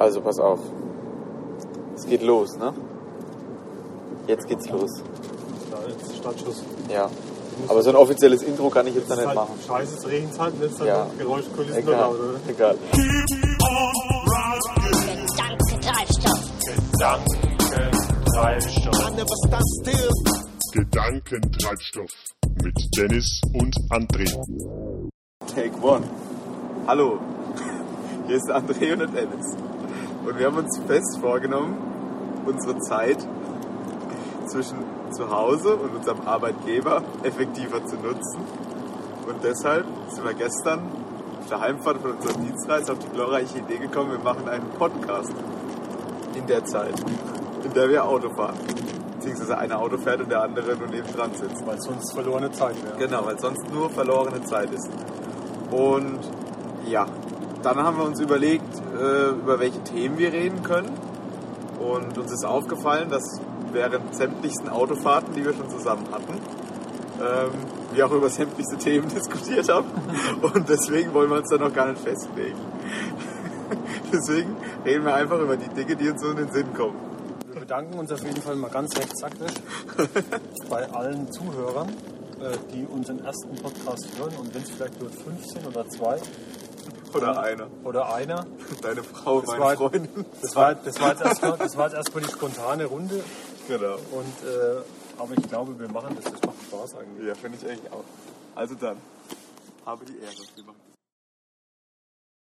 Also pass auf. Es geht los, ne? Jetzt geht's los. Ja, jetzt Startschuss. Ja. Aber so ein offizielles Intro kann ich jetzt Ist nicht halt machen. Scheiße, es regnet halt, jetzt halt Ja. Geräuschkulissen Egal. laut, oder? Egal. Gedankentreibstoff. Gedankentreibstoff mit Dennis und André. Take one. Hallo. Hier ist André und der Dennis. Und wir haben uns fest vorgenommen, unsere Zeit zwischen zu Hause und unserem Arbeitgeber effektiver zu nutzen. Und deshalb sind wir gestern auf der Heimfahrt von unserem Dienstreise auf die glorreiche Idee gekommen, wir machen einen Podcast in der Zeit, in der wir Auto fahren. Beziehungsweise einer Auto fährt und der andere nur neben dran sitzt. Weil sonst verlorene Zeit wäre. Genau, weil sonst nur verlorene Zeit ist. Und ja, dann haben wir uns überlegt, äh, über welche Themen wir reden können. Und uns ist aufgefallen, dass während sämtlichsten Autofahrten, die wir schon zusammen hatten, ähm, wir auch über sämtlichste Themen diskutiert haben. Und deswegen wollen wir uns da noch gar nicht festlegen. deswegen reden wir einfach über die Dinge, die uns so in den Sinn kommen. Wir bedanken uns auf jeden Fall mal ganz recht sakrisch bei allen Zuhörern, äh, die unseren ersten Podcast hören. Und wenn es vielleicht nur fünf sind oder zwei Oder einer. oder einer. Deine Frau, Das meine war- Freundin. Das war, das war, jetzt, erstmal, das war jetzt erstmal die spontane Runde. Genau. Und, äh, aber ich glaube, wir machen das. Das macht Spaß eigentlich. Ja, finde ich eigentlich auch. Also dann, habe die Ehre. Wir machen